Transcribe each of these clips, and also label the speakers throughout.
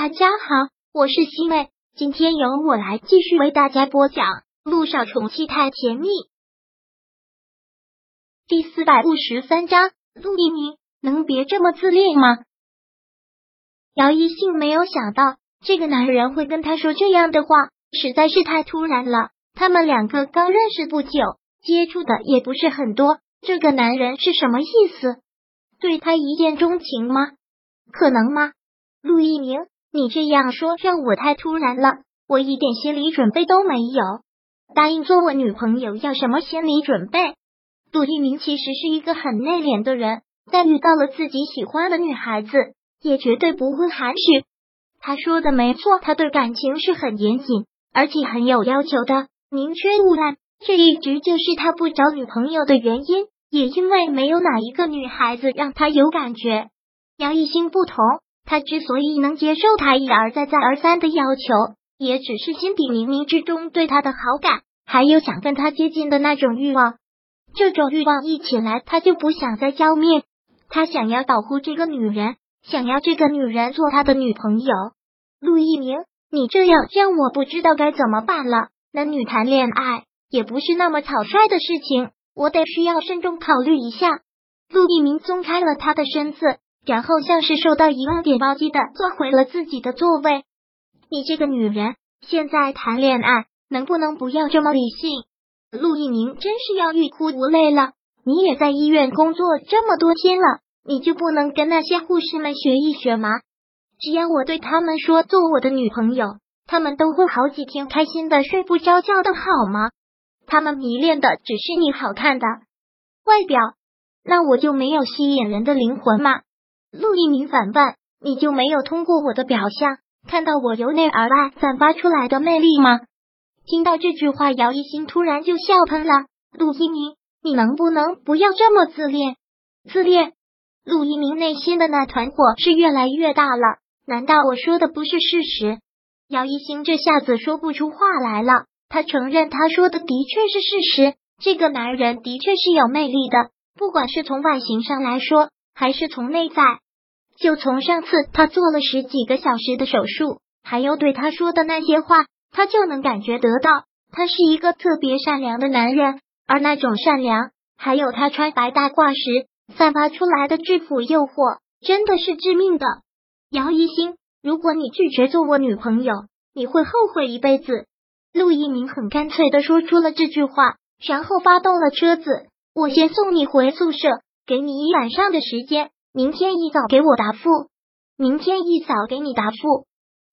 Speaker 1: 大家好，我是西妹，今天由我来继续为大家播讲《陆少宠妻太甜蜜》第四百五十三章。陆一鸣能别这么自恋吗？姚一信没有想到这个男人会跟他说这样的话，实在是太突然了。他们两个刚认识不久，接触的也不是很多，这个男人是什么意思？对他一见钟情吗？可能吗？陆一鸣，你这样说让我太突然了，我一点心理准备都没有。答应做我女朋友要什么心理准备？杜一鸣其实是一个很内敛的人，但遇到了自己喜欢的女孩子，也绝对不会含蓄。他说的没错，他对感情是很严谨，而且很有要求的，宁缺毋滥。这一直就是他不找女朋友的原因，也因为没有哪一个女孩子让他有感觉。杨一星不同。他之所以能接受他一而再、再而三的要求，也只是心底冥冥之中对他的好感，还有想跟他接近的那种欲望。这种欲望一起来，他就不想再浇灭。他想要保护这个女人，想要这个女人做他的女朋友。陆一鸣，你这样让我不知道该怎么办了。男女谈恋爱也不是那么草率的事情，我得需要慎重考虑一下。陆一鸣松开了他的身子。然后像是受到一万点暴击的坐回了自己的座位。你这个女人，现在谈恋爱能不能不要这么理性？陆一鸣真是要欲哭无泪了。你也在医院工作这么多天了，你就不能跟那些护士们学一学吗？只要我对他们说做我的女朋友，他们都会好几天开心的睡不着觉的好吗？他们迷恋的只是你好看的外表，那我就没有吸引人的灵魂吗？陆一鸣反问：“你就没有通过我的表象看到我由内而外散发出来的魅力吗？”听到这句话，姚一新突然就笑喷了。陆一鸣，你能不能不要这么自恋？自恋？陆一鸣内心的那团火是越来越大了。难道我说的不是事实？姚一新这下子说不出话来了。他承认他说的的确是事实，这个男人的确是有魅力的，不管是从外形上来说。还是从内在，就从上次他做了十几个小时的手术，还有对他说的那些话，他就能感觉得到，他是一个特别善良的男人。而那种善良，还有他穿白大褂时散发出来的制服诱惑，真的是致命的。姚一星，如果你拒绝做我女朋友，你会后悔一辈子。陆一鸣很干脆的说出了这句话，然后发动了车子，我先送你回宿舍。给你一晚上的时间，明天一早给我答复。明天一早给你答复，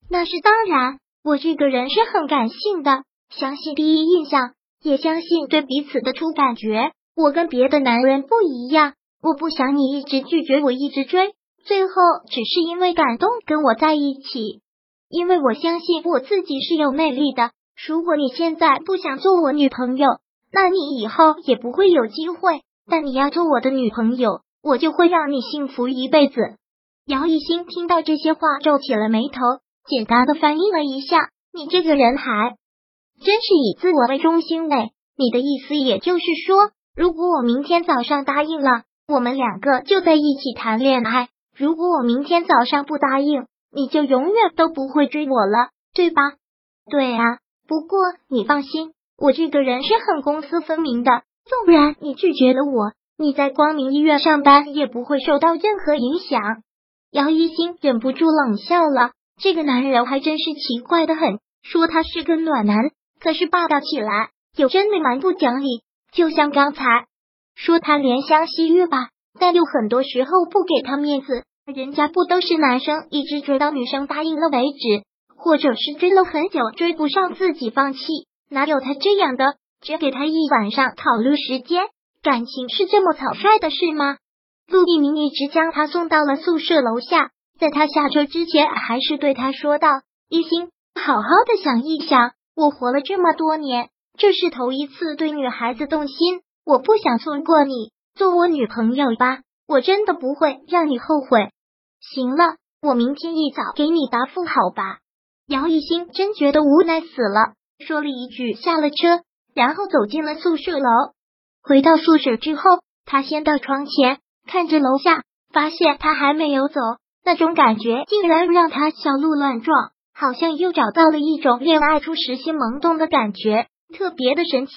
Speaker 1: 那是当然。我这个人是很感性的，相信第一印象，也相信对彼此的初感觉。我跟别的男人不一样，我不想你一直拒绝我，一直追，最后只是因为感动跟我在一起。因为我相信我自己是有魅力的。如果你现在不想做我女朋友，那你以后也不会有机会。但你要做我的女朋友，我就会让你幸福一辈子。姚一新听到这些话，皱起了眉头，简单的翻译了一下：“你这个人还真是以自我为中心嘞。”你的意思也就是说，如果我明天早上答应了，我们两个就在一起谈恋爱；如果我明天早上不答应，你就永远都不会追我了，对吧？对啊。不过你放心，我这个人是很公私分明的。纵然你拒绝了我，你在光明医院上班也不会受到任何影响。姚一新忍不住冷笑了，这个男人还真是奇怪的很。说他是个暖男，可是霸道起来又真的蛮不讲理。就像刚才说他怜香惜玉吧，但又很多时候不给他面子。人家不都是男生一直追到女生答应了为止，或者是追了很久追不上自己放弃，哪有他这样的？只给他一晚上考虑时间，感情是这么草率的事吗？陆一鸣一直将他送到了宿舍楼下，在他下车之前，还是对他说道：“一心，好好的想一想，我活了这么多年，这是头一次对女孩子动心，我不想错过你，做我女朋友吧，我真的不会让你后悔。行了，我明天一早给你答复，好吧？”姚一新真觉得无奈死了，说了一句，下了车。然后走进了宿舍楼。回到宿舍之后，他先到窗前看着楼下，发现他还没有走，那种感觉竟然让他小鹿乱撞，好像又找到了一种恋爱初时心萌动的感觉，特别的神奇。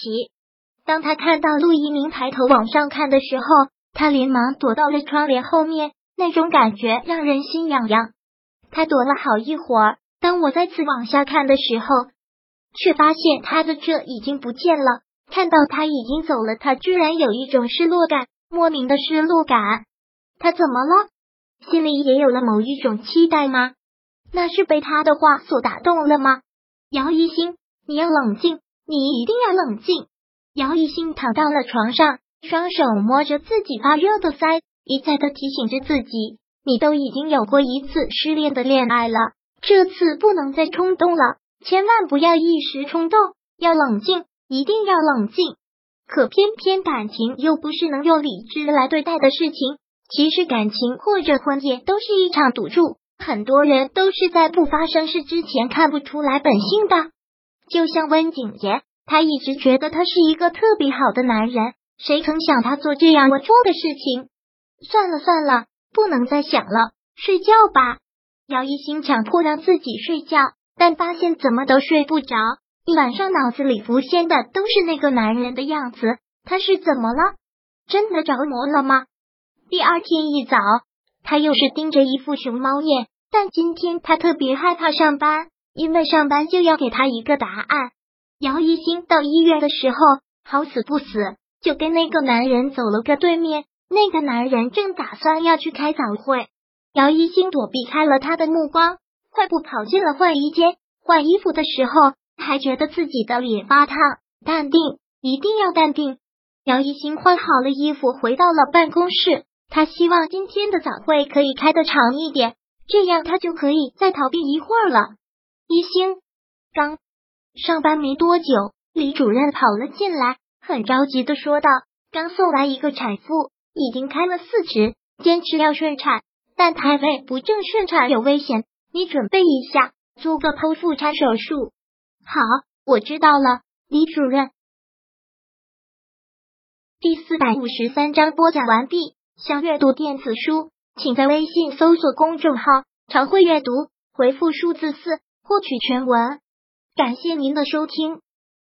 Speaker 1: 当他看到陆一鸣抬头往上看的时候，他连忙躲到了窗帘后面，那种感觉让人心痒痒。他躲了好一会儿，当我再次往下看的时候，却发现他的车已经不见了。看到他已经走了，他居然有一种失落感，莫名的失落感。他怎么了？心里也有了某一种期待吗？那是被他的话所打动了吗？姚一星，你要冷静，你一定要冷静。姚一星躺到了床上，双手摸着自己发热的腮，一再的提醒着自己：你都已经有过一次失恋的恋爱了，这次不能再冲动了，千万不要一时冲动，要冷静。一定要冷静，可偏偏感情又不是能用理智来对待的事情。其实感情或者婚姻都是一场赌注，很多人都是在不发生事之前看不出来本性的。就像温景言，他一直觉得他是一个特别好的男人，谁曾想他做这样龌龊的事情？算了算了，不能再想了，睡觉吧。姚一心强迫让自己睡觉，但发现怎么都睡不着。一晚上脑子里浮现的都是那个男人的样子，他是怎么了？真的着魔了吗？第二天一早，他又是盯着一副熊猫眼，但今天他特别害怕上班，因为上班就要给他一个答案。姚一星到医院的时候，好死不死就跟那个男人走了个对面，那个男人正打算要去开早会，姚一星躲避开了他的目光，快步跑进了换衣间，换衣服的时候。还觉得自己的脸发烫，淡定，一定要淡定。姚一新换好了衣服，回到了办公室。他希望今天的早会可以开得长一点，这样他就可以再逃避一会儿了。一星刚上班没多久，李主任跑了进来，很着急的说道：“刚送来一个产妇，已经开了四指，坚持要顺产，但胎位不正，顺产有危险，你准备一下，做个剖腹产手术。”好，我知道了，李主任。第四百五十三章播讲完毕。想阅读电子书，请在微信搜索公众号“常会阅读”，回复数字四获取全文。感谢您的收听。